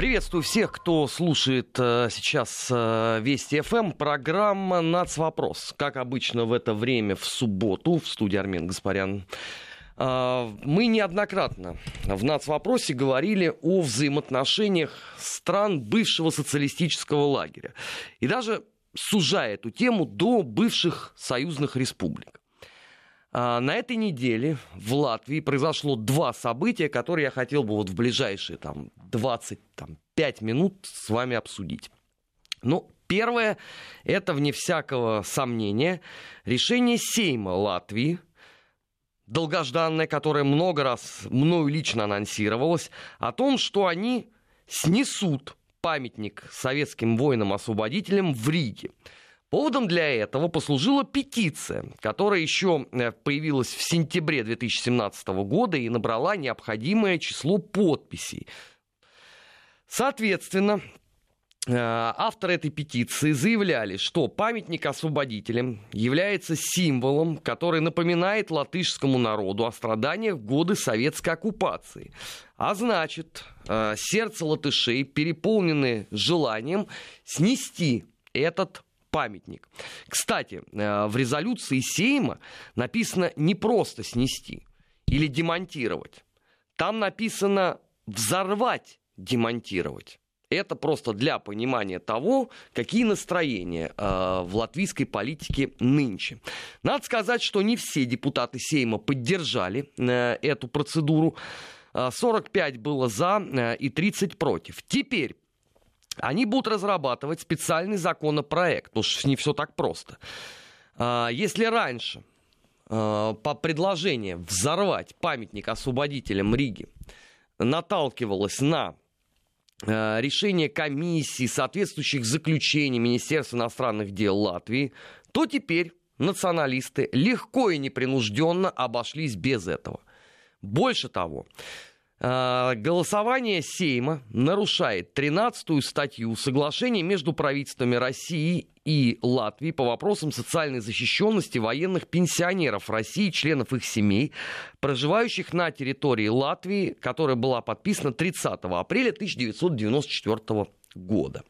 Приветствую всех, кто слушает э, сейчас э, Вести ФМ. Программа «Нацвопрос». Как обычно в это время в субботу в студии Армен Гаспарян. Э, мы неоднократно в «Нацвопросе» говорили о взаимоотношениях стран бывшего социалистического лагеря. И даже сужая эту тему до бывших союзных республик. А, на этой неделе в Латвии произошло два события, которые я хотел бы вот в ближайшие там, 25 минут с вами обсудить. Ну, первое, это, вне всякого сомнения, решение Сейма Латвии, долгожданное, которое много раз мною лично анонсировалось, о том, что они снесут памятник советским воинам-освободителям в Риге. Поводом для этого послужила петиция, которая еще э, появилась в сентябре 2017 года и набрала необходимое число подписей. Соответственно, э, авторы этой петиции заявляли, что памятник освободителям является символом, который напоминает латышскому народу о страданиях в годы советской оккупации. А значит, э, сердце латышей переполнены желанием снести этот памятник. Кстати, э, в резолюции Сейма написано не просто снести или демонтировать. Там написано взорвать, демонтировать. Это просто для понимания того, какие настроения э, в латвийской политике нынче. Надо сказать, что не все депутаты Сейма поддержали э, эту процедуру. 45 э, было за и 30 против. Теперь они будут разрабатывать специальный законопроект, потому что не все так просто. А, если раньше а, по предложению взорвать памятник освободителям Риги наталкивалось на а, решение комиссии, соответствующих заключений Министерства иностранных дел Латвии, то теперь националисты легко и непринужденно обошлись без этого. Больше того, голосование Сейма нарушает 13-ю статью соглашения между правительствами России и Латвии по вопросам социальной защищенности военных пенсионеров России и членов их семей, проживающих на территории Латвии, которая была подписана 30 апреля 1994 года.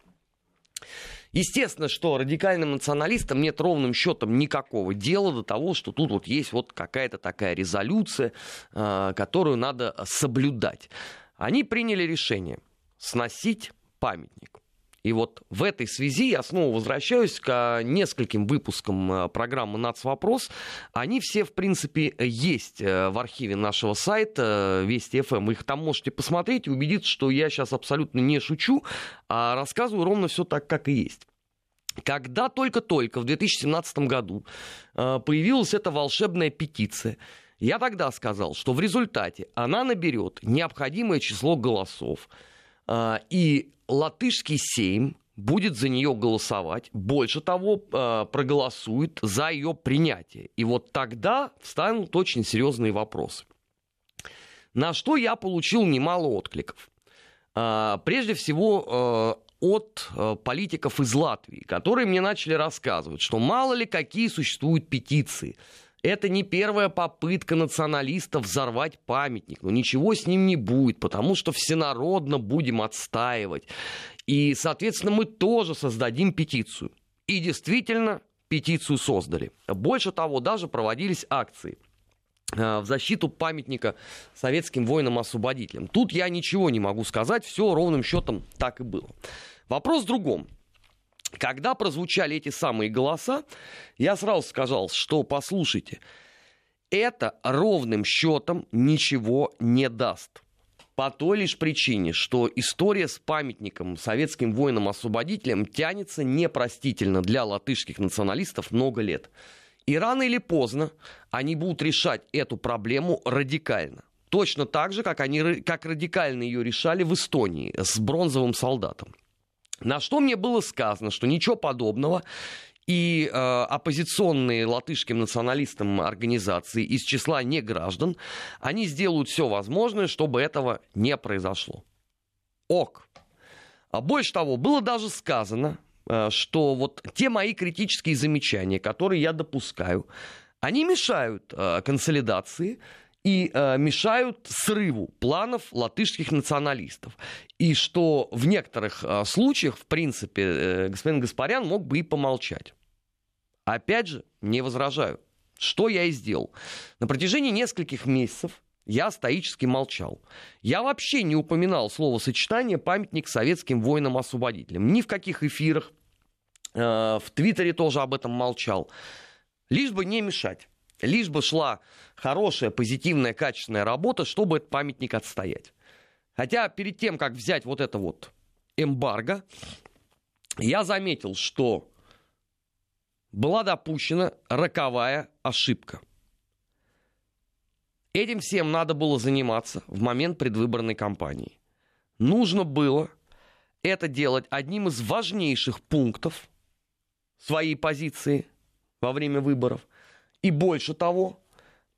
Естественно, что радикальным националистам нет ровным счетом никакого дела до того, что тут вот есть вот какая-то такая резолюция, а, которую надо соблюдать. Они приняли решение сносить памятник. И вот в этой связи я снова возвращаюсь к нескольким выпускам э, программы «Нацвопрос». Они все, в принципе, есть э, в архиве нашего сайта Вести ФМ. Их там можете посмотреть и убедиться, что я сейчас абсолютно не шучу, а рассказываю ровно все так, как и есть. Когда только-только в 2017 году э, появилась эта волшебная петиция, я тогда сказал, что в результате она наберет необходимое число голосов, и латышский сейм будет за нее голосовать, больше того, э, проголосует за ее принятие. И вот тогда встанут очень серьезные вопросы. На что я получил немало откликов. Э, прежде всего, э, от политиков из Латвии, которые мне начали рассказывать, что мало ли какие существуют петиции – это не первая попытка националистов взорвать памятник. Но ничего с ним не будет, потому что всенародно будем отстаивать. И, соответственно, мы тоже создадим петицию. И действительно, петицию создали. Больше того, даже проводились акции э, в защиту памятника советским воинам-освободителям. Тут я ничего не могу сказать, все ровным счетом так и было. Вопрос в другом. Когда прозвучали эти самые голоса, я сразу сказал, что послушайте, это ровным счетом ничего не даст. По той лишь причине, что история с памятником советским воинам-освободителям тянется непростительно для латышских националистов много лет. И рано или поздно они будут решать эту проблему радикально. Точно так же, как, они, как радикально ее решали в Эстонии с бронзовым солдатом. На что мне было сказано, что ничего подобного и э, оппозиционные латышским националистам организации из числа неграждан, они сделают все возможное, чтобы этого не произошло. Ок. А больше того, было даже сказано, э, что вот те мои критические замечания, которые я допускаю, они мешают э, консолидации и э, мешают срыву планов латышских националистов. И что в некоторых э, случаях, в принципе, э, господин Гаспарян мог бы и помолчать. Опять же, не возражаю. Что я и сделал. На протяжении нескольких месяцев я стоически молчал. Я вообще не упоминал словосочетание «памятник советским воинам-освободителям». Ни в каких эфирах, э, в Твиттере тоже об этом молчал. Лишь бы не мешать. Лишь бы шла хорошая, позитивная, качественная работа, чтобы этот памятник отстоять. Хотя перед тем, как взять вот это вот эмбарго, я заметил, что была допущена роковая ошибка. Этим всем надо было заниматься в момент предвыборной кампании. Нужно было это делать одним из важнейших пунктов своей позиции во время выборов. И больше того,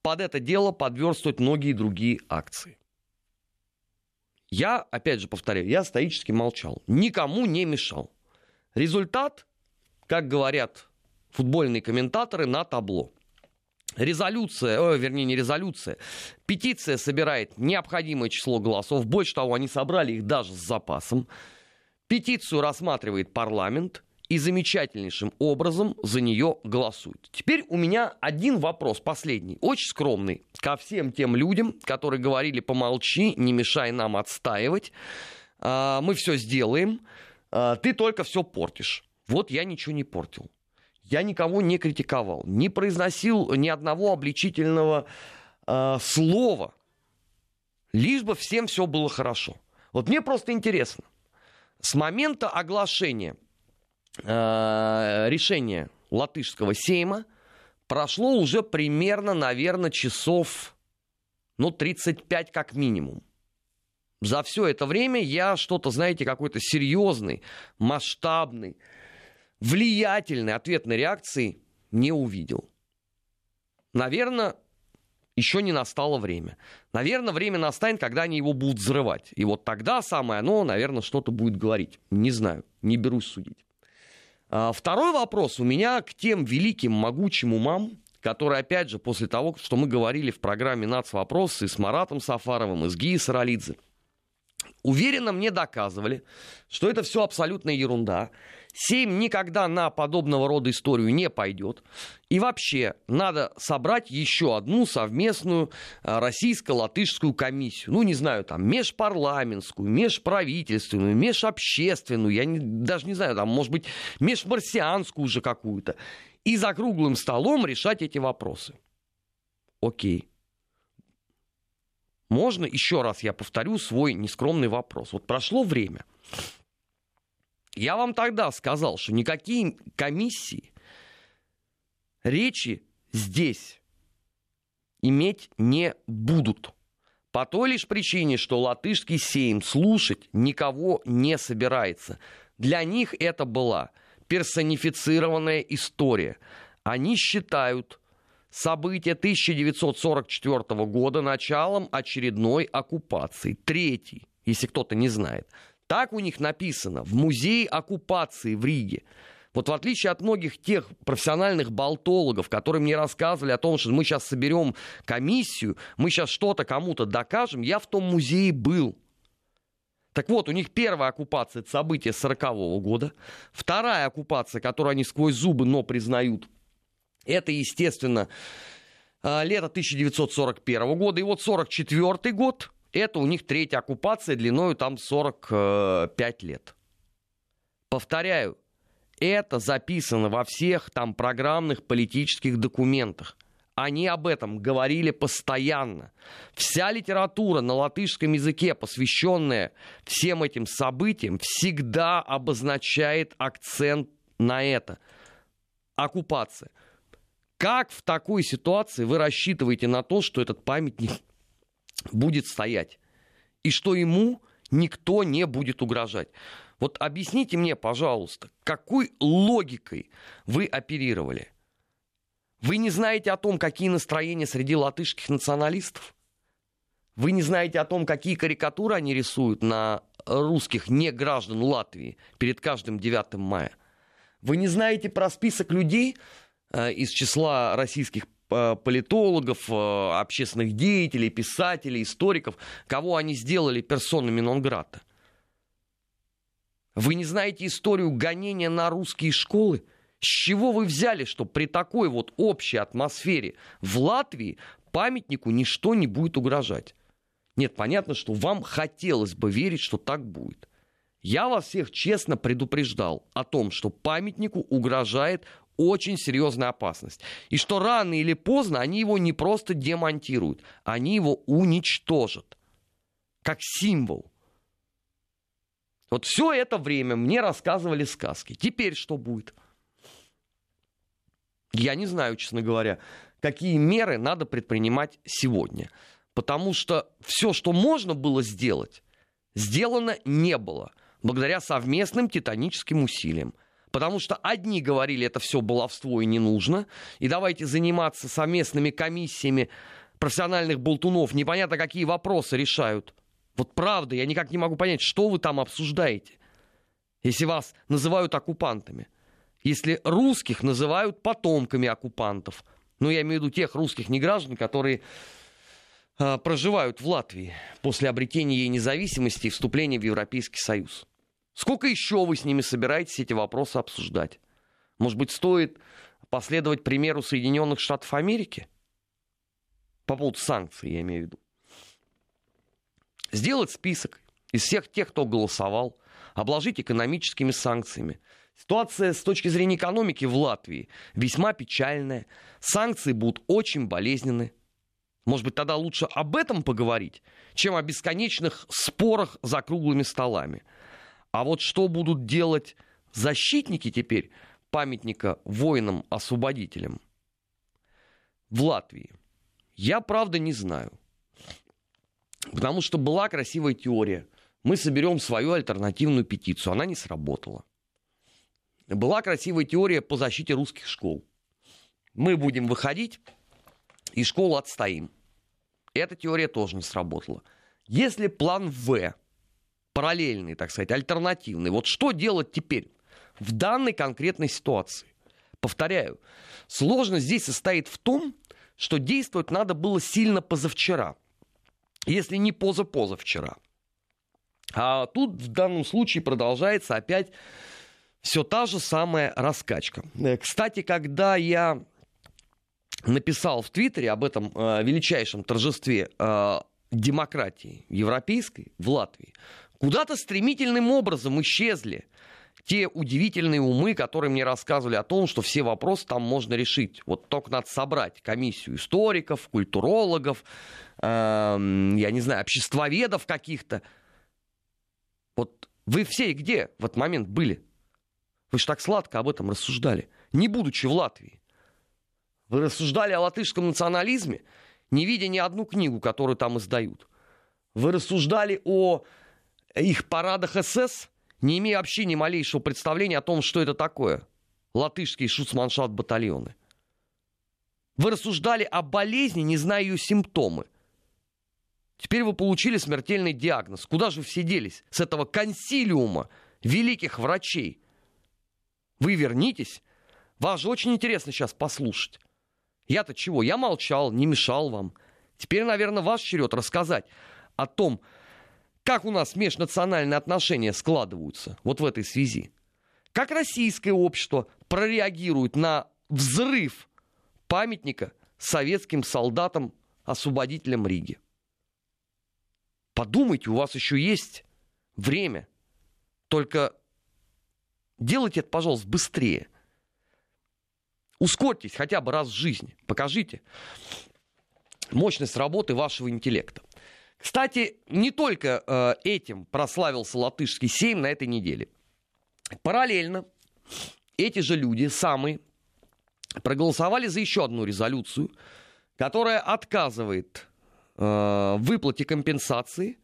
под это дело подверстывать многие другие акции. Я, опять же повторяю, я стоически молчал. Никому не мешал. Результат, как говорят футбольные комментаторы, на табло. Резолюция, о, вернее, не резолюция, петиция собирает необходимое число голосов. Больше того, они собрали их даже с запасом. Петицию рассматривает парламент и замечательнейшим образом за нее голосуют. Теперь у меня один вопрос, последний, очень скромный, ко всем тем людям, которые говорили помолчи, не мешай нам отстаивать, а, мы все сделаем, а, ты только все портишь. Вот я ничего не портил. Я никого не критиковал, не произносил ни одного обличительного э, слова, лишь бы всем все было хорошо. Вот мне просто интересно, с момента оглашения э, решения латышского сейма прошло уже примерно, наверное, часов, ну, 35 как минимум. За все это время я что-то, знаете, какой-то серьезный, масштабный, влиятельной ответной реакции не увидел. Наверное, еще не настало время. Наверное, время настанет, когда они его будут взрывать. И вот тогда самое оно, наверное, что-то будет говорить. Не знаю, не берусь судить. А, второй вопрос у меня к тем великим, могучим умам, которые, опять же, после того, что мы говорили в программе «Нацвопросы» с Маратом Сафаровым, и с Гией Саралидзе, уверенно мне доказывали, что это все абсолютная ерунда. Сейм никогда на подобного рода историю не пойдет. И вообще надо собрать еще одну совместную а, российско-латышскую комиссию. Ну, не знаю, там, межпарламентскую, межправительственную, межобщественную, я не, даже не знаю, там, может быть, межмарсианскую уже какую-то. И за круглым столом решать эти вопросы. Окей. Можно, еще раз я повторю свой нескромный вопрос. Вот прошло время. Я вам тогда сказал, что никакие комиссии речи здесь иметь не будут. По той лишь причине, что латышский сейм слушать никого не собирается. Для них это была персонифицированная история. Они считают события 1944 года началом очередной оккупации. Третий, если кто-то не знает. Так у них написано в музее оккупации в Риге. Вот в отличие от многих тех профессиональных болтологов, которые мне рассказывали о том, что мы сейчас соберем комиссию, мы сейчас что-то кому-то докажем, я в том музее был. Так вот, у них первая оккупация – это событие 40 года. Вторая оккупация, которую они сквозь зубы, но признают, это, естественно, а, лето 1941 года. И вот 44 год – это у них третья оккупация длиною там 45 лет. Повторяю, это записано во всех там программных политических документах. Они об этом говорили постоянно. Вся литература на латышском языке, посвященная всем этим событиям, всегда обозначает акцент на это. Оккупация. Как в такой ситуации вы рассчитываете на то, что этот памятник будет стоять. И что ему никто не будет угрожать. Вот объясните мне, пожалуйста, какой логикой вы оперировали? Вы не знаете о том, какие настроения среди латышских националистов? Вы не знаете о том, какие карикатуры они рисуют на русских неграждан Латвии перед каждым 9 мая? Вы не знаете про список людей из числа российских политологов, общественных деятелей, писателей, историков, кого они сделали персонами нон-грата. Вы не знаете историю гонения на русские школы? С чего вы взяли, что при такой вот общей атмосфере в Латвии памятнику ничто не будет угрожать? Нет, понятно, что вам хотелось бы верить, что так будет. Я вас всех честно предупреждал о том, что памятнику угрожает очень серьезная опасность. И что рано или поздно они его не просто демонтируют, они его уничтожат. Как символ. Вот все это время мне рассказывали сказки. Теперь что будет? Я не знаю, честно говоря, какие меры надо предпринимать сегодня. Потому что все, что можно было сделать, сделано не было. Благодаря совместным титаническим усилиям. Потому что одни говорили, это все баловство и не нужно. И давайте заниматься совместными комиссиями профессиональных болтунов. Непонятно, какие вопросы решают. Вот правда, я никак не могу понять, что вы там обсуждаете, если вас называют оккупантами. Если русских называют потомками оккупантов. Ну, я имею в виду тех русских неграждан, которые э, проживают в Латвии после обретения ей независимости и вступления в Европейский Союз. Сколько еще вы с ними собираетесь эти вопросы обсуждать? Может быть, стоит последовать примеру Соединенных Штатов Америки? По поводу санкций, я имею в виду сделать список из всех тех, кто голосовал, обложить экономическими санкциями. Ситуация с точки зрения экономики в Латвии весьма печальная. Санкции будут очень болезненны. Может быть, тогда лучше об этом поговорить, чем о бесконечных спорах за круглыми столами. А вот что будут делать защитники теперь памятника воинам-освободителям в Латвии, я правда не знаю. Потому что была красивая теория. Мы соберем свою альтернативную петицию. Она не сработала. Была красивая теория по защите русских школ. Мы будем выходить и школу отстоим. Эта теория тоже не сработала. Если план В, параллельный, так сказать, альтернативный, вот что делать теперь в данной конкретной ситуации? Повторяю, сложность здесь состоит в том, что действовать надо было сильно позавчера – если не поза-позавчера. А тут в данном случае продолжается опять все та же самая раскачка. Э, кстати, когда я написал в Твиттере об этом э, величайшем торжестве э, демократии европейской в Латвии, куда-то стремительным образом исчезли те удивительные умы, которые мне рассказывали о том, что все вопросы там можно решить. Вот только надо собрать комиссию историков, культурологов, э, я не знаю, обществоведов каких-то. Вот вы все где в этот момент были? Вы же так сладко об этом рассуждали, не будучи в Латвии. Вы рассуждали о латышском национализме, не видя ни одну книгу, которую там издают. Вы рассуждали о их парадах СС, не имея вообще ни малейшего представления о том, что это такое. Латышские шуцманшафт батальоны. Вы рассуждали о болезни, не зная ее симптомы. Теперь вы получили смертельный диагноз. Куда же вы все делись с этого консилиума великих врачей? Вы вернитесь. Вас же очень интересно сейчас послушать. Я-то чего? Я молчал, не мешал вам. Теперь, наверное, ваш черед рассказать о том, как у нас межнациональные отношения складываются вот в этой связи? Как российское общество прореагирует на взрыв памятника советским солдатам-освободителям Риги? Подумайте, у вас еще есть время. Только делайте это, пожалуйста, быстрее. Ускорьтесь хотя бы раз в жизни. Покажите мощность работы вашего интеллекта. Кстати, не только э, этим прославился латышский сейм на этой неделе. Параллельно эти же люди, самые, проголосовали за еще одну резолюцию, которая отказывает э, выплате компенсации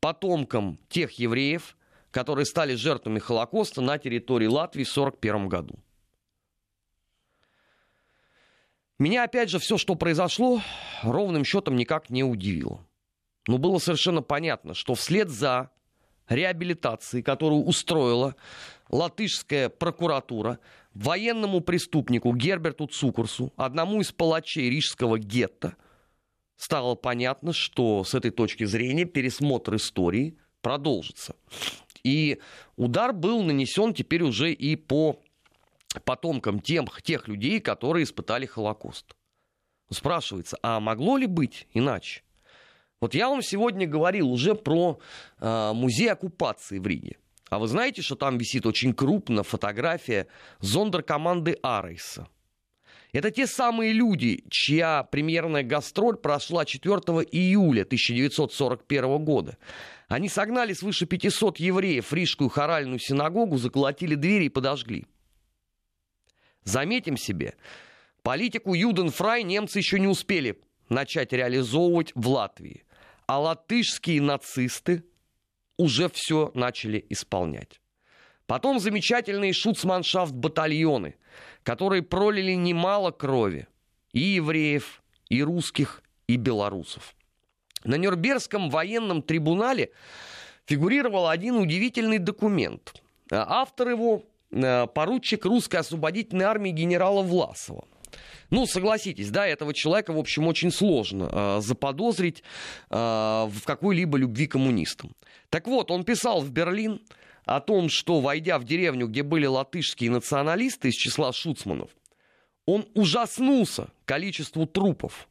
потомкам тех евреев, которые стали жертвами Холокоста на территории Латвии в 1941 году. Меня, опять же, все, что произошло, ровным счетом никак не удивило. Но было совершенно понятно, что вслед за реабилитации, которую устроила латышская прокуратура военному преступнику Герберту Цукурсу, одному из палачей рижского гетто, стало понятно, что с этой точки зрения пересмотр истории продолжится. И удар был нанесен теперь уже и по потомкам тем, тех людей, которые испытали Холокост. Спрашивается, а могло ли быть иначе? Вот я вам сегодня говорил уже про э, музей оккупации в Риге. А вы знаете, что там висит очень крупно фотография зондеркоманды Арейса? Это те самые люди, чья премьерная гастроль прошла 4 июля 1941 года. Они согнали свыше 500 евреев в Рижскую хоральную синагогу, заколотили двери и подожгли. Заметим себе, политику Юденфрай немцы еще не успели начать реализовывать в Латвии. А латышские нацисты уже все начали исполнять. Потом замечательные шуцманшафт батальоны, которые пролили немало крови и евреев, и русских, и белорусов. На Нюрнбергском военном трибунале фигурировал один удивительный документ. Автор его Э, поручик русской освободительной армии генерала Власова. Ну, согласитесь, да, этого человека, в общем, очень сложно э, заподозрить э, в какой-либо любви коммунистам. Так вот, он писал в Берлин о том, что, войдя в деревню, где были латышские националисты из числа шуцманов, он ужаснулся количеству трупов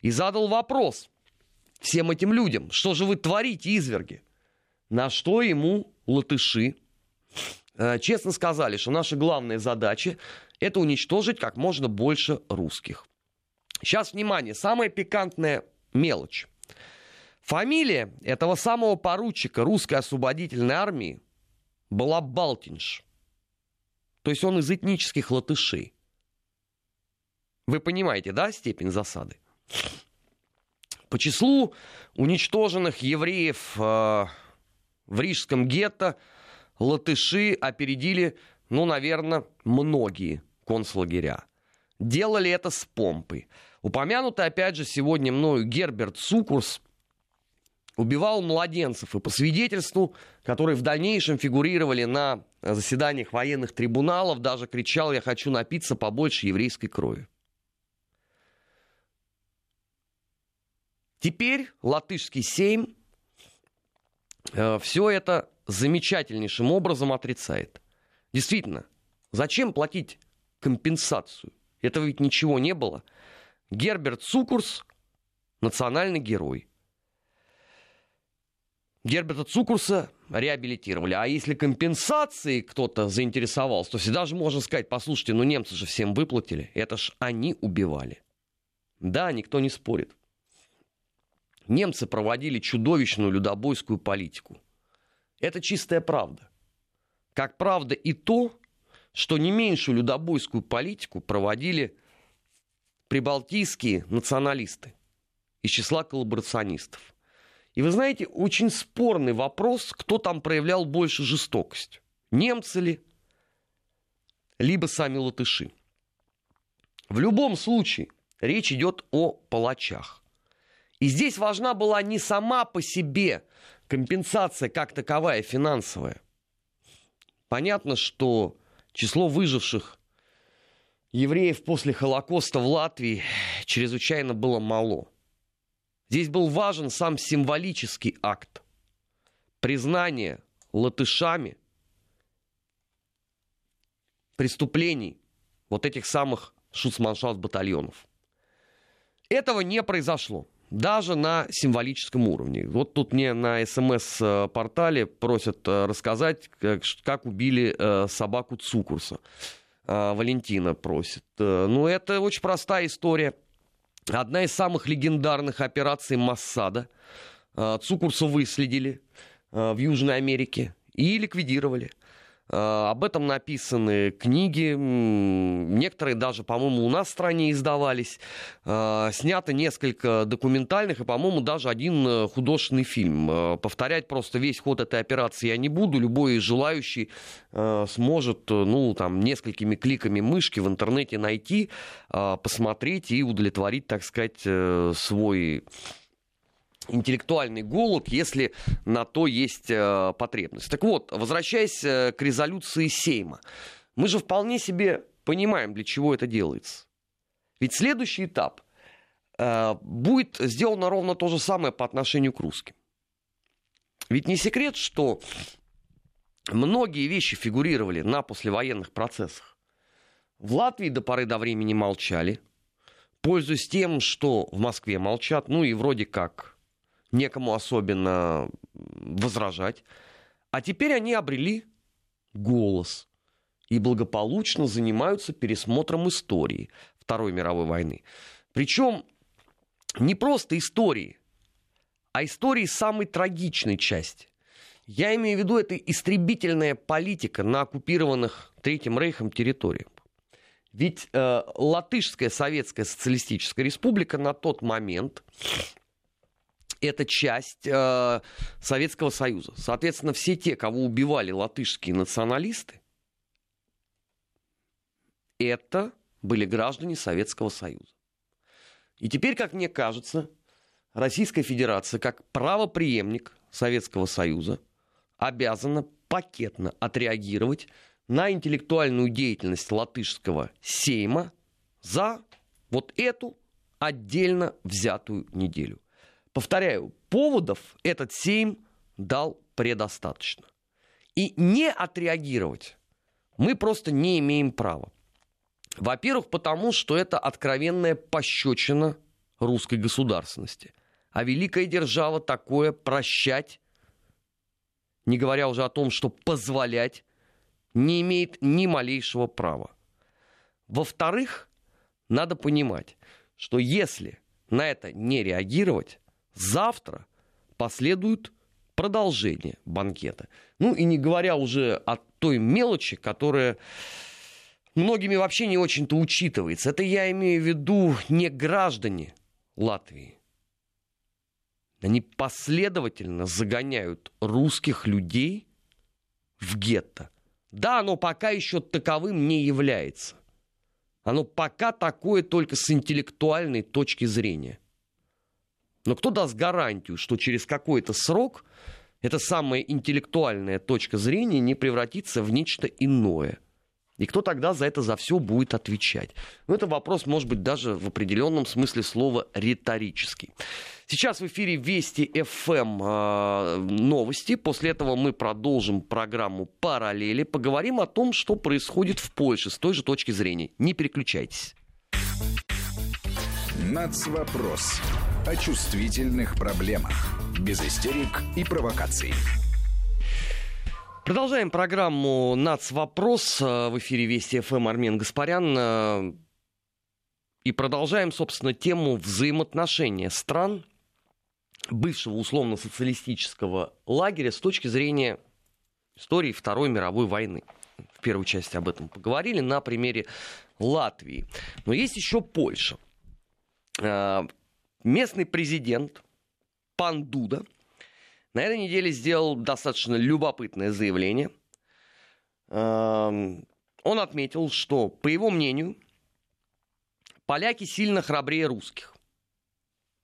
и задал вопрос всем этим людям, что же вы творите, изверги? На что ему латыши Э, честно сказали, что наша главная задача – это уничтожить как можно больше русских. Сейчас, внимание, самая пикантная мелочь. Фамилия этого самого поручика русской освободительной армии была Балтинш. То есть он из этнических латышей. Вы понимаете, да, степень засады? По числу уничтоженных евреев э, в Рижском гетто – латыши опередили, ну, наверное, многие концлагеря. Делали это с помпой. Упомянутый, опять же, сегодня мною Герберт Сукурс убивал младенцев. И по свидетельству, которые в дальнейшем фигурировали на заседаниях военных трибуналов, даже кричал «Я хочу напиться побольше еврейской крови». Теперь латышский сейм э, все это замечательнейшим образом отрицает. Действительно, зачем платить компенсацию? Этого ведь ничего не было. Герберт Цукурс – национальный герой. Герберта Цукурса реабилитировали. А если компенсации кто-то заинтересовался, то всегда же можно сказать, послушайте, ну немцы же всем выплатили, это ж они убивали. Да, никто не спорит. Немцы проводили чудовищную людобойскую политику. Это чистая правда. Как правда и то, что не меньшую людобойскую политику проводили прибалтийские националисты из числа коллаборационистов. И вы знаете, очень спорный вопрос, кто там проявлял больше жестокость. Немцы ли, либо сами латыши. В любом случае речь идет о палачах. И здесь важна была не сама по себе компенсация как таковая финансовая. Понятно, что число выживших евреев после Холокоста в Латвии чрезвычайно было мало. Здесь был важен сам символический акт признания латышами преступлений вот этих самых шуцманшафт батальонов. Этого не произошло даже на символическом уровне. Вот тут мне на СМС-портале просят э, рассказать, как, как убили э, собаку Цукурса. Э, Валентина просит. Ну, это очень простая история. Одна из самых легендарных операций Массада. Цукурса выследили в Южной Америке и ликвидировали. Э, об этом написаны книги, некоторые даже, по-моему, у нас в стране издавались. Э, снято несколько документальных и, по-моему, даже один э, художественный фильм. Повторять просто весь ход этой операции я не буду. Любой желающий сможет, ну, там, несколькими кликами мышки в интернете найти, посмотреть и удовлетворить, так сказать, свой интеллектуальный голод, если на то есть э, потребность. Так вот, возвращаясь э, к резолюции Сейма, мы же вполне себе понимаем, для чего это делается. Ведь следующий этап э, будет сделано ровно то же самое по отношению к русским. Ведь не секрет, что многие вещи фигурировали на послевоенных процессах. В Латвии до поры до времени молчали, пользуясь тем, что в Москве молчат, ну и вроде как некому особенно возражать. А теперь они обрели голос и благополучно занимаются пересмотром истории Второй мировой войны. Причем не просто истории, а истории самой трагичной части. Я имею в виду это истребительная политика на оккупированных Третьим Рейхом территориях. Ведь э, Латышская Советская Социалистическая Республика на тот момент это часть э, Советского Союза. Соответственно, все те, кого убивали латышские националисты, это были граждане Советского Союза. И теперь, как мне кажется, Российская Федерация, как правоприемник Советского Союза, обязана пакетно отреагировать на интеллектуальную деятельность латышского сейма за вот эту отдельно взятую неделю. Повторяю, поводов этот Сейм дал предостаточно. И не отреагировать мы просто не имеем права. Во-первых, потому что это откровенная пощечина русской государственности. А великая держава такое прощать, не говоря уже о том, что позволять, не имеет ни малейшего права. Во-вторых, надо понимать, что если на это не реагировать, завтра последует продолжение банкета. Ну и не говоря уже о той мелочи, которая многими вообще не очень-то учитывается. Это я имею в виду не граждане Латвии. Они последовательно загоняют русских людей в гетто. Да, оно пока еще таковым не является. Оно пока такое только с интеллектуальной точки зрения. Но кто даст гарантию, что через какой-то срок эта самая интеллектуальная точка зрения не превратится в нечто иное? И кто тогда за это за все будет отвечать? Ну, это вопрос, может быть, даже в определенном смысле слова риторический. Сейчас в эфире Вести ФМ эм, э, новости. После этого мы продолжим программу «Параллели». Поговорим о том, что происходит в Польше с той же точки зрения. Не переключайтесь. Нацвопрос. О чувствительных проблемах. Без истерик и провокаций. Продолжаем программу «Нацвопрос» э, в эфире Вести ФМ Армен Гаспарян. Э, и продолжаем, собственно, тему взаимоотношения стран бывшего условно-социалистического лагеря с точки зрения истории Второй мировой войны. В первой части об этом поговорили на примере Латвии. Но есть еще Польша. Местный президент Пан Дуда на этой неделе сделал достаточно любопытное заявление. Эм, он отметил, что, по его мнению, поляки сильно храбрее русских.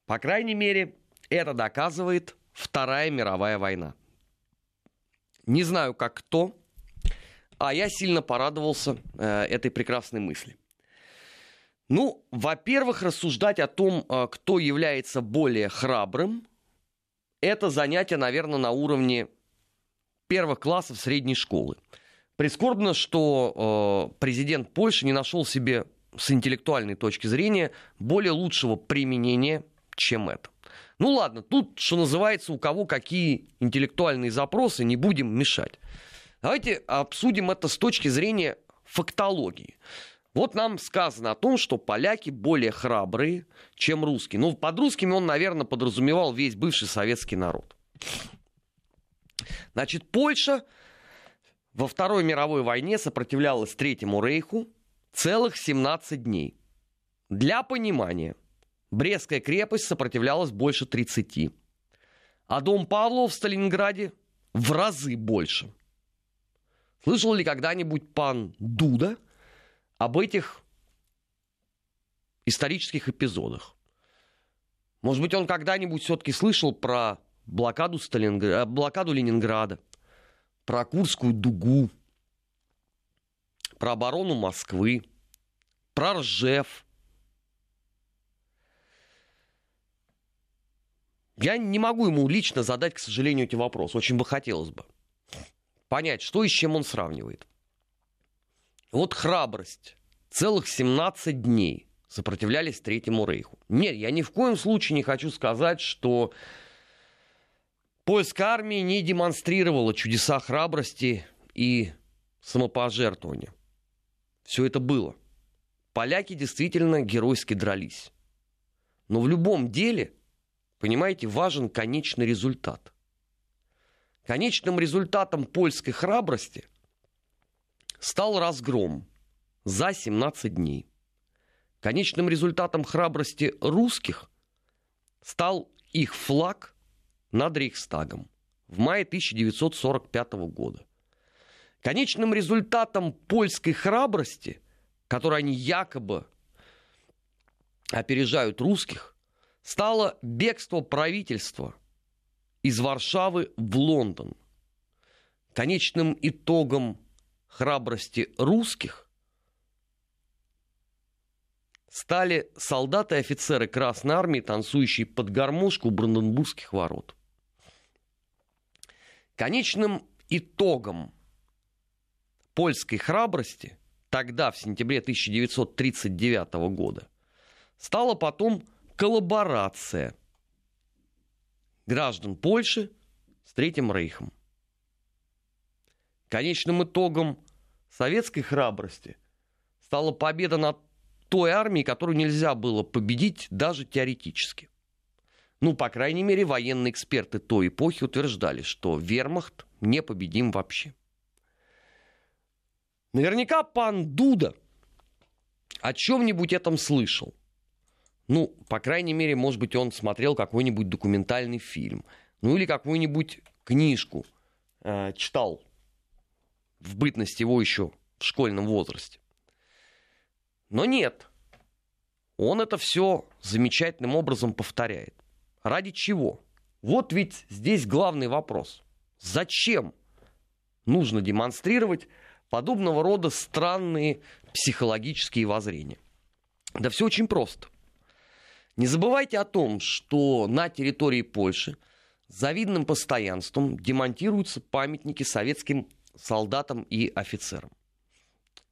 По крайней мере, это доказывает Вторая мировая война. Не знаю, как кто, а я сильно порадовался э, этой прекрасной мысли. Ну, во-первых, рассуждать о том, э, кто является более храбрым, это занятие, наверное, на уровне первых классов средней школы. Прискорбно, что э, президент Польши не нашел себе с интеллектуальной точки зрения более лучшего применения, чем это. Ну ладно, тут, что называется, у кого какие интеллектуальные запросы, не будем мешать. Давайте обсудим это с точки зрения фактологии. Вот нам сказано о том, что поляки более храбрые, чем русские. Ну, под русскими он, наверное, подразумевал весь бывший советский народ. Значит, Польша во Второй мировой войне сопротивлялась Третьему Рейху целых 17 дней. Для понимания, Брестская крепость сопротивлялась больше 30. А дом Павлова в Сталинграде в разы больше. Слышал ли когда-нибудь пан Дуда – об этих исторических эпизодах. Может быть, он когда-нибудь все-таки слышал про блокаду, Сталингр... блокаду Ленинграда, про Курскую дугу, про оборону Москвы, про Ржев. Я не могу ему лично задать, к сожалению, эти вопросы. Очень бы хотелось бы понять, что и с чем он сравнивает. Вот храбрость. Целых 17 дней сопротивлялись Третьему Рейху. Нет, я ни в коем случае не хочу сказать, что польская армия не демонстрировала чудеса храбрости и самопожертвования. Все это было. Поляки действительно геройски дрались. Но в любом деле, понимаете, важен конечный результат. Конечным результатом польской храбрости стал разгром за 17 дней. Конечным результатом храбрости русских стал их флаг над Рейхстагом в мае 1945 года. Конечным результатом польской храбрости, которой они якобы опережают русских, стало бегство правительства из Варшавы в Лондон. Конечным итогом храбрости русских стали солдаты и офицеры Красной Армии, танцующие под гармошку Бранденбургских ворот. Конечным итогом польской храбрости тогда, в сентябре 1939 года, стала потом коллаборация граждан Польши с Третьим Рейхом. Конечным итогом советской храбрости стала победа над той армией, которую нельзя было победить даже теоретически. Ну, по крайней мере, военные эксперты той эпохи утверждали, что вермахт непобедим вообще. Наверняка пан Дуда о чем-нибудь этом слышал. Ну, по крайней мере, может быть, он смотрел какой-нибудь документальный фильм. Ну, или какую-нибудь книжку э, читал в бытность его еще в школьном возрасте. Но нет. Он это все замечательным образом повторяет. Ради чего? Вот ведь здесь главный вопрос. Зачем нужно демонстрировать подобного рода странные психологические воззрения? Да все очень просто. Не забывайте о том, что на территории Польши завидным постоянством демонтируются памятники советским солдатам и офицерам.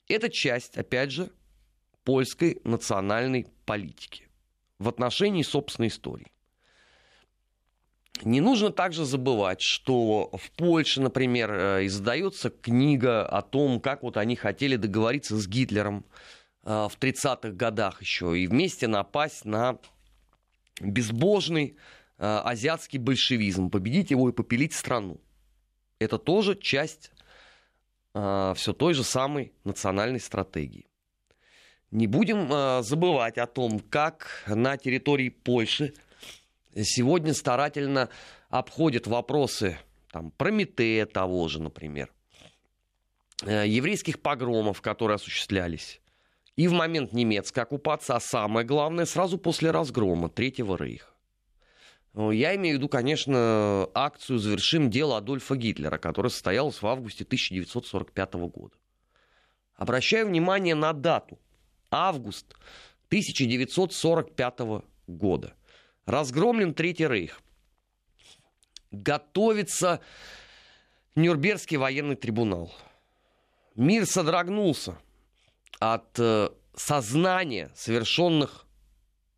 Это часть, опять же, польской национальной политики в отношении собственной истории. Не нужно также забывать, что в Польше, например, э, издается книга о том, как вот они хотели договориться с Гитлером э, в 30-х годах еще и вместе напасть на безбожный э, азиатский большевизм, победить его и попилить страну. Это тоже часть все той же самой национальной стратегии. Не будем забывать о том, как на территории Польши сегодня старательно обходят вопросы там, Прометея того же, например, э, еврейских погромов, которые осуществлялись и в момент немецкой оккупации, а самое главное, сразу после разгрома Третьего Рейха. Я имею в виду, конечно, акцию «Завершим дело Адольфа Гитлера», которая состоялась в августе 1945 года. Обращаю внимание на дату. Август 1945 года. Разгромлен Третий Рейх. Готовится Нюрнбергский военный трибунал. Мир содрогнулся от э, сознания совершенных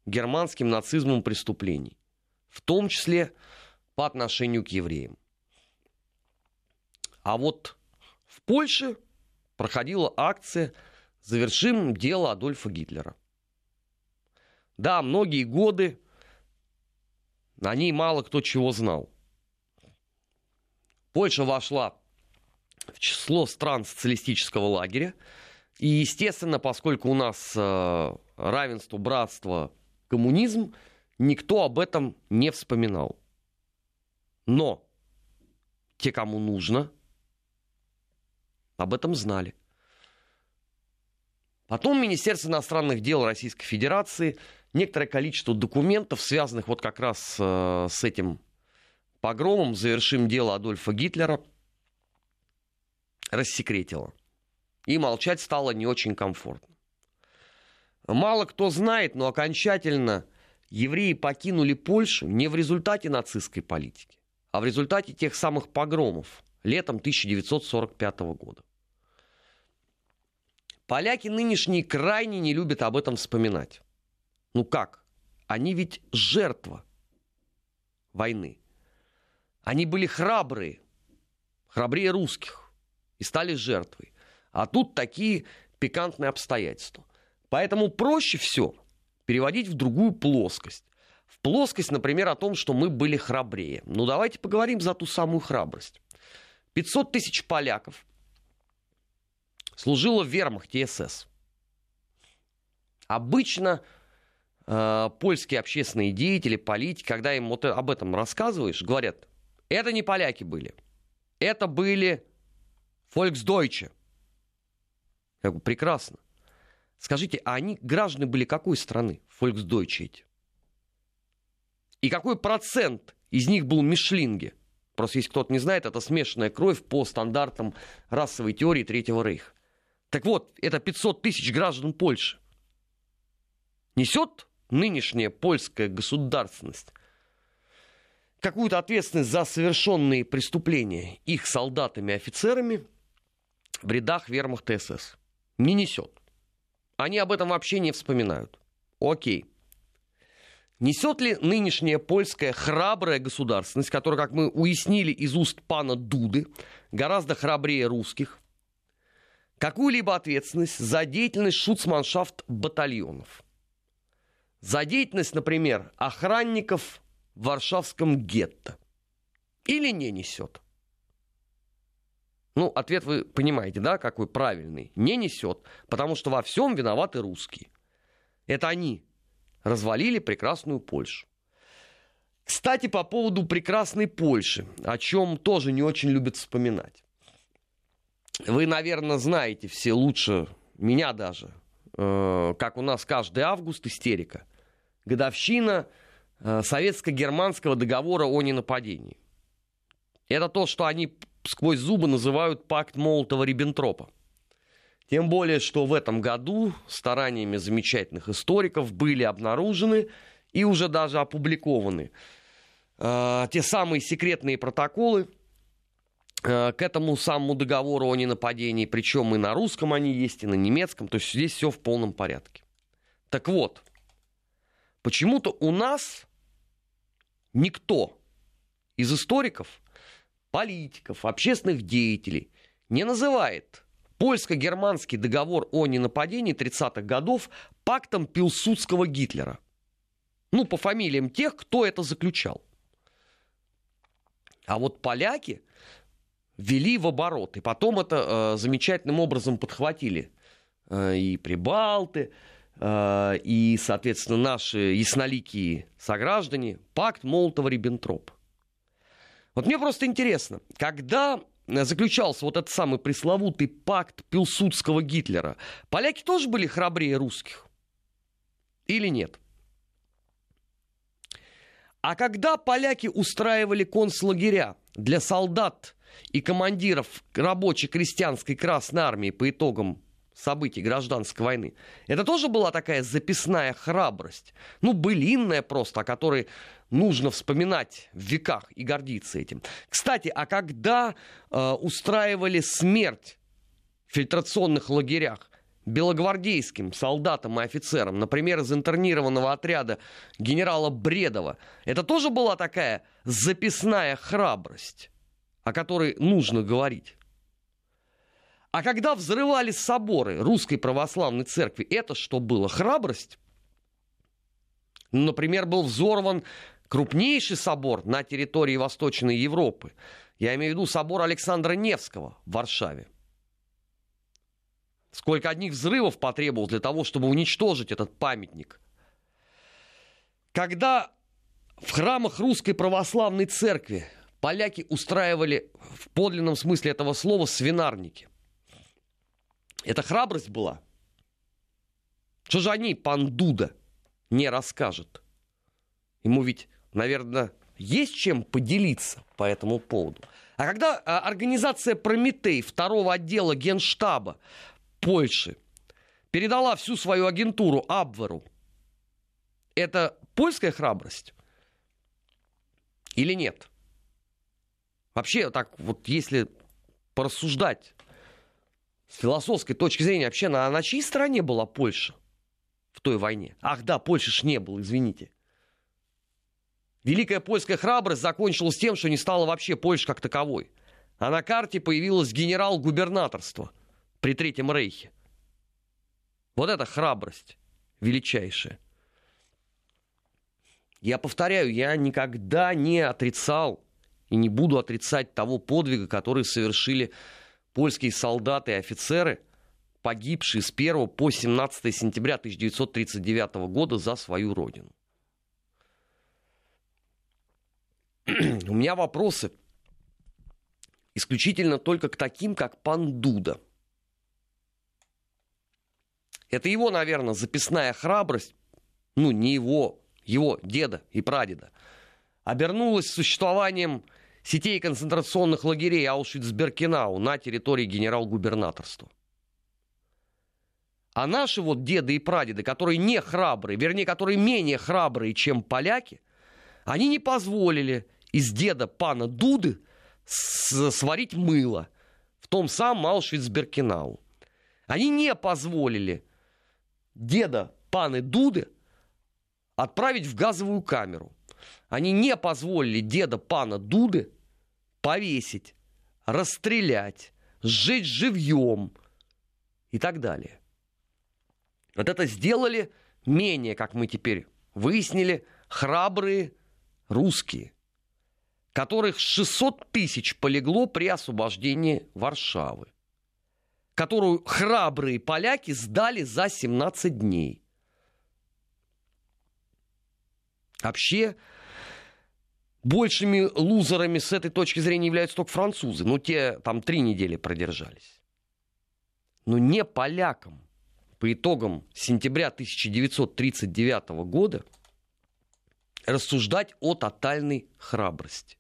германским нацизмом преступлений, в том числе по отношению к евреям. А вот в Польше проходила акция «Завершим дело Адольфа Гитлера». Да, многие годы о ней мало кто чего знал. Польша вошла в число стран социалистического лагеря. И, естественно, поскольку у нас э, равенство, братство, коммунизм, никто об этом не вспоминал. Но те, кому нужно, об этом знали. Потом Министерство иностранных дел Российской Федерации некоторое количество документов, связанных вот как раз э, с этим погромом, завершим дело Адольфа Гитлера, рассекретило. И молчать стало не очень комфортно. Мало кто знает, но окончательно евреи покинули Польшу не в результате нацистской политики, а в результате тех самых погромов летом 1945 года. Поляки нынешние крайне не любят об этом вспоминать. Ну как? Они ведь жертва войны. Они были храбрые, храбрее русских, и стали жертвой. А тут такие пикантные обстоятельства. Поэтому проще все переводить в другую плоскость. В плоскость, например, о том, что мы были храбрее. Ну, давайте поговорим за ту самую храбрость. 500 тысяч поляков служило в вермахте СС. Обычно э, польские общественные деятели, политики, когда им вот об этом рассказываешь, говорят, это не поляки были, это были Volksdeutsche. Я говорю, прекрасно. Скажите, а они граждане были какой страны, Volksdeutsche эти? И какой процент из них был Мишлинги? Просто если кто-то не знает, это смешанная кровь по стандартам расовой теории Третьего Рейха. Так вот, это 500 тысяч граждан Польши. Несет нынешняя польская государственность какую-то ответственность за совершенные преступления их солдатами и офицерами в рядах вермахта СС? Не несет. Они об этом вообще не вспоминают. Окей. Несет ли нынешняя польская храбрая государственность, которая, как мы уяснили из уст пана Дуды, гораздо храбрее русских, какую-либо ответственность за деятельность шуцманшафт батальонов? За деятельность, например, охранников в Варшавском гетто? Или не несет? Ну, ответ вы понимаете, да, какой правильный. Не несет, потому что во всем виноваты русские. Это они развалили прекрасную Польшу. Кстати, по поводу прекрасной Польши, о чем тоже не очень любят вспоминать. Вы, наверное, знаете все лучше меня даже, э, как у нас каждый август истерика. Годовщина э, советско-германского договора о ненападении. Это то, что они сквозь зубы называют пакт Молотова-Риббентропа. Тем более, что в этом году стараниями замечательных историков были обнаружены и уже даже опубликованы э, те самые секретные протоколы э, к этому самому договору о ненападении, причем и на русском они есть, и на немецком, то есть здесь все в полном порядке. Так вот, почему-то у нас никто из историков политиков, общественных деятелей не называет польско-германский договор о ненападении 30-х годов пактом Пилсудского Гитлера. Ну, по фамилиям тех, кто это заключал. А вот поляки ввели в оборот. И потом это э, замечательным образом подхватили э, и прибалты, э, и, соответственно, наши ясноликие сограждане. Пакт Молотова-Риббентропа. Вот мне просто интересно, когда заключался вот этот самый пресловутый пакт Пилсудского Гитлера, поляки тоже были храбрее русских? Или нет? А когда поляки устраивали концлагеря для солдат и командиров рабочей крестьянской Красной Армии по итогам событий гражданской войны. Это тоже была такая записная храбрость. Ну, былинная просто, о которой нужно вспоминать в веках и гордиться этим. Кстати, а когда э, устраивали смерть в фильтрационных лагерях белогвардейским солдатам и офицерам, например, из интернированного отряда генерала Бредова, это тоже была такая записная храбрость, о которой нужно говорить. А когда взрывали соборы Русской Православной Церкви, это что было? Храбрость? Например, был взорван крупнейший собор на территории Восточной Европы. Я имею в виду собор Александра Невского в Варшаве. Сколько одних взрывов потребовалось для того, чтобы уничтожить этот памятник. Когда в храмах Русской Православной Церкви поляки устраивали в подлинном смысле этого слова свинарники. Это храбрость была. Что же они, пан Дуда, не расскажет? Ему ведь, наверное, есть чем поделиться по этому поводу. А когда а, организация «Прометей» второго отдела Генштаба Польши передала всю свою агентуру Абверу, это польская храбрость или нет? Вообще, так вот, если порассуждать с философской точки зрения, вообще на, на чьей стороне была Польша в той войне? Ах да, Польши ж не было, извините. Великая польская храбрость закончилась тем, что не стало вообще Польши как таковой. А на карте появилось генерал-губернаторство при Третьем Рейхе. Вот это храбрость величайшая. Я повторяю, я никогда не отрицал и не буду отрицать того подвига, который совершили польские солдаты и офицеры, погибшие с 1 по 17 сентября 1939 года за свою родину. У меня вопросы исключительно только к таким, как пан Дуда. Это его, наверное, записная храбрость, ну, не его, его деда и прадеда, обернулась существованием сетей концентрационных лагерей Аушвиц-Беркинау на территории генерал-губернаторства. А наши вот деды и прадеды, которые не храбрые, вернее, которые менее храбрые, чем поляки, они не позволили из деда пана Дуды сварить мыло в том самом Аушвиц-Беркинау. Они не позволили деда паны Дуды отправить в газовую камеру. Они не позволили деда пана Дуды повесить, расстрелять, сжечь живьем и так далее. Вот это сделали менее, как мы теперь выяснили, храбрые русские, которых 600 тысяч полегло при освобождении Варшавы, которую храбрые поляки сдали за 17 дней. Вообще, большими лузерами с этой точки зрения являются только французы. Ну, те там три недели продержались. Но не полякам. По итогам сентября 1939 года рассуждать о тотальной храбрости.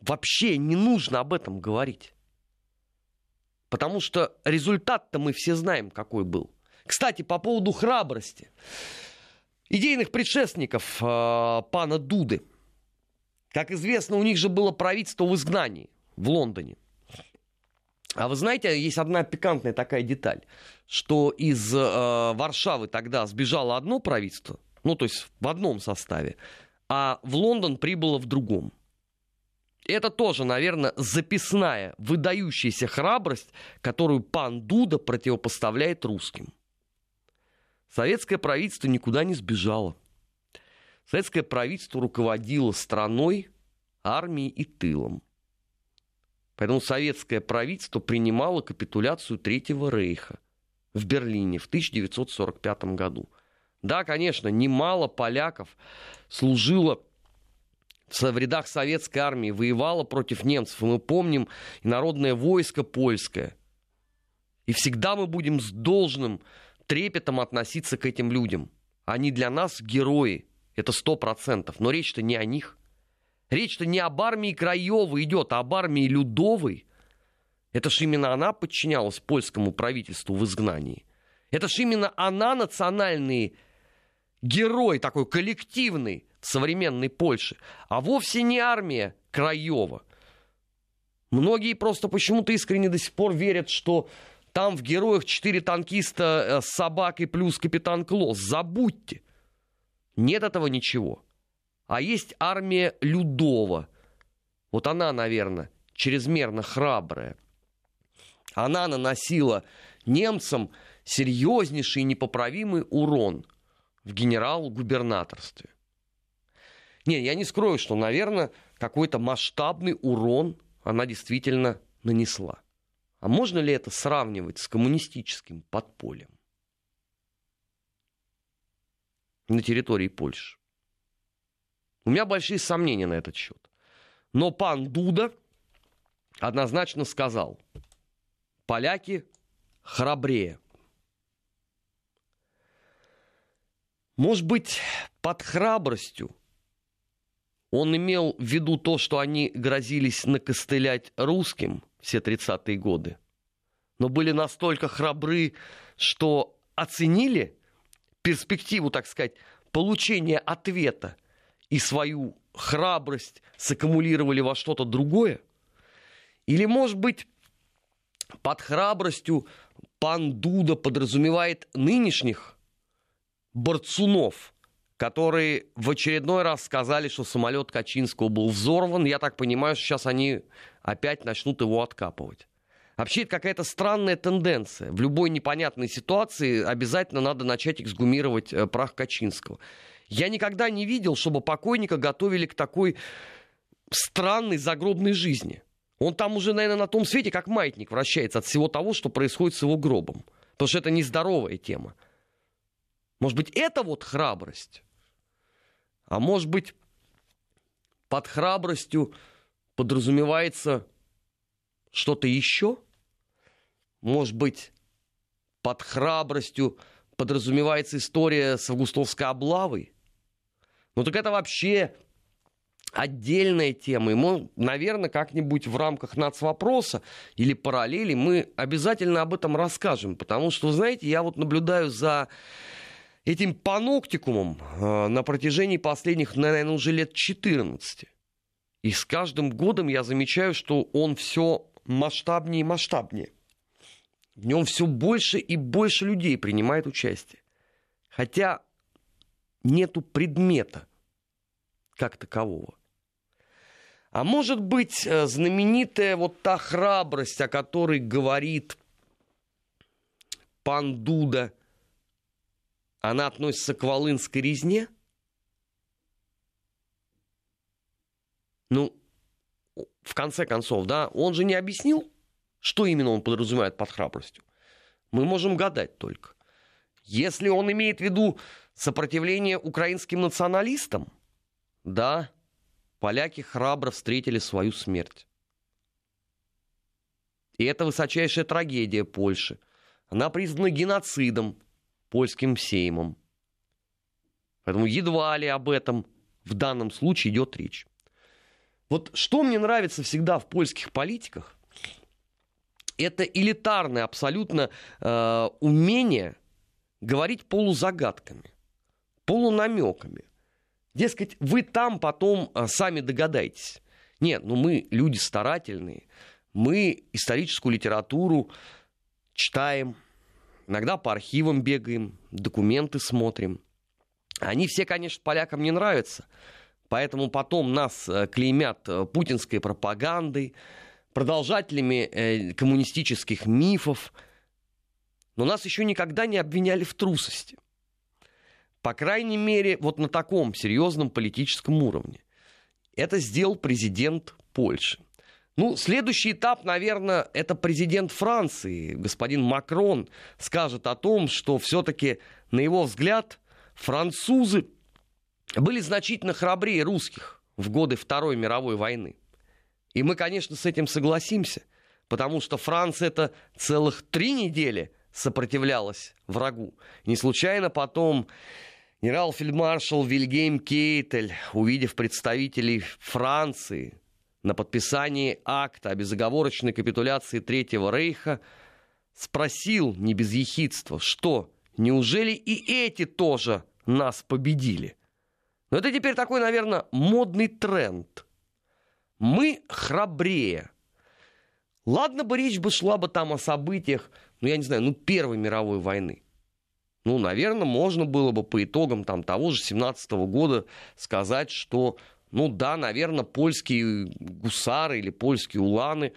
Вообще не нужно об этом говорить. Потому что результат-то мы все знаем, какой был. Кстати, по поводу храбрости идейных предшественников э, пана Дуды. Как известно, у них же было правительство в изгнании в Лондоне. А вы знаете, есть одна пикантная такая деталь, что из э, Варшавы тогда сбежало одно правительство, ну то есть в одном составе, а в Лондон прибыло в другом. Это тоже, наверное, записная, выдающаяся храбрость, которую пан Дуда противопоставляет русским. Советское правительство никуда не сбежало. Советское правительство руководило страной, армией и тылом. Поэтому советское правительство принимало капитуляцию Третьего Рейха в Берлине в 1945 году. Да, конечно, немало поляков служило в рядах советской армии, воевало против немцев. И мы помним и народное войско польское. И всегда мы будем с должным трепетом относиться к этим людям. Они для нас герои, это сто процентов. Но речь-то не о них. Речь-то не об армии Краевой идет, а об армии Людовой. Это ж именно она подчинялась польскому правительству в изгнании. Это ж именно она национальный герой, такой коллективный современной Польши, а вовсе не армия Краева. Многие просто почему-то искренне до сих пор верят, что там в героях четыре танкиста э, с собакой плюс капитан Клосс. Забудьте. Нет этого ничего. А есть армия Людова. Вот она, наверное, чрезмерно храбрая. Она наносила немцам серьезнейший и непоправимый урон в генерал-губернаторстве. Не, я не скрою, что, наверное, какой-то масштабный урон она действительно нанесла. А можно ли это сравнивать с коммунистическим подпольем на территории Польши? У меня большие сомнения на этот счет. Но пан Дуда однозначно сказал, поляки храбрее. Может быть, под храбростью он имел в виду то, что они грозились накостылять русским все 30-е годы, но были настолько храбры, что оценили перспективу, так сказать, получения ответа и свою храбрость саккумулировали во что-то другое? Или, может быть, под храбростью пан Дуда подразумевает нынешних борцунов, которые в очередной раз сказали, что самолет Качинского был взорван. Я так понимаю, что сейчас они опять начнут его откапывать. Вообще это какая-то странная тенденция. В любой непонятной ситуации обязательно надо начать эксгумировать э, прах Качинского. Я никогда не видел, чтобы покойника готовили к такой странной загробной жизни. Он там уже, наверное, на том свете, как маятник вращается от всего того, что происходит с его гробом. Потому что это нездоровая тема. Может быть, это вот храбрость? А может быть, под храбростью подразумевается что-то еще? Может быть, под храбростью подразумевается история с августовской облавой? Ну так это вообще отдельная тема. И мы, наверное, как-нибудь в рамках нацвопроса или параллели мы обязательно об этом расскажем. Потому что, знаете, я вот наблюдаю за этим паноктикумом э, на протяжении последних, наверное, уже лет 14. И с каждым годом я замечаю, что он все масштабнее и масштабнее. В нем все больше и больше людей принимает участие. Хотя нету предмета как такового. А может быть, э, знаменитая вот та храбрость, о которой говорит пан Дуда, она относится к Волынской резне? Ну, в конце концов, да, он же не объяснил, что именно он подразумевает под храбростью. Мы можем гадать только. Если он имеет в виду сопротивление украинским националистам, да, поляки храбро встретили свою смерть. И это высочайшая трагедия Польши. Она признана геноцидом польским сеймом. Поэтому едва ли об этом в данном случае идет речь. Вот что мне нравится всегда в польских политиках, это элитарное абсолютно э, умение говорить полузагадками, полунамеками. Дескать, вы там потом а, сами догадаетесь. Нет, ну мы люди старательные, мы историческую литературу читаем, иногда по архивам бегаем, документы смотрим. Они все, конечно, полякам не нравятся, поэтому потом нас э, клеймят э, путинской пропагандой, продолжателями э, коммунистических мифов, но нас еще никогда не обвиняли в трусости. По крайней мере, вот на таком серьезном политическом уровне. Это сделал президент Польши. Ну, следующий этап, наверное, это президент Франции, господин Макрон, скажет о том, что все-таки, на его взгляд, французы были значительно храбрее русских в годы Второй мировой войны. И мы, конечно, с этим согласимся, потому что Франция это целых три недели сопротивлялась врагу. Не случайно потом Генерал-фельдмаршал Вильгельм Кейтель, увидев представителей Франции на подписании акта о безоговорочной капитуляции Третьего Рейха, спросил не без ехидства, что, неужели и эти тоже нас победили? Но это теперь такой, наверное, модный тренд. Мы храбрее. Ладно бы речь бы шла бы там о событиях, ну, я не знаю, ну, Первой мировой войны. Ну, наверное, можно было бы по итогам там, того же 17 года сказать, что, ну да, наверное, польские гусары или польские уланы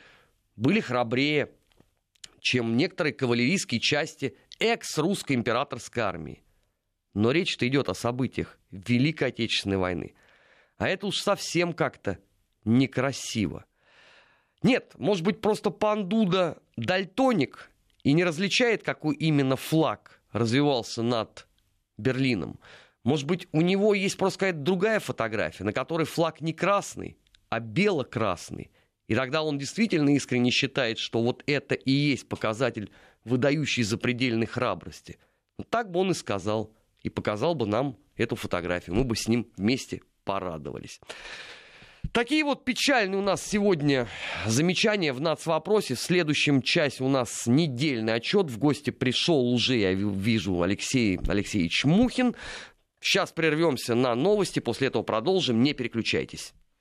были храбрее, чем некоторые кавалерийские части экс-русской императорской армии. Но речь-то идет о событиях Великой Отечественной войны. А это уж совсем как-то некрасиво. Нет, может быть, просто пан Дуда дальтоник и не различает, какой именно флаг развивался над Берлином. Может быть, у него есть просто какая-то другая фотография, на которой флаг не красный, а бело-красный. И тогда он действительно искренне считает, что вот это и есть показатель выдающей запредельной храбрости. Но так бы он и сказал. и показал бы нам эту фотографию. Мы бы с ним вместе порадовались. Такие вот печальные у нас сегодня замечания в нацвопросе. В следующем часе у нас недельный отчет. В гости пришел уже, я вижу, Алексей Алексеевич Мухин. Сейчас прервемся на новости, после этого продолжим. Не переключайтесь.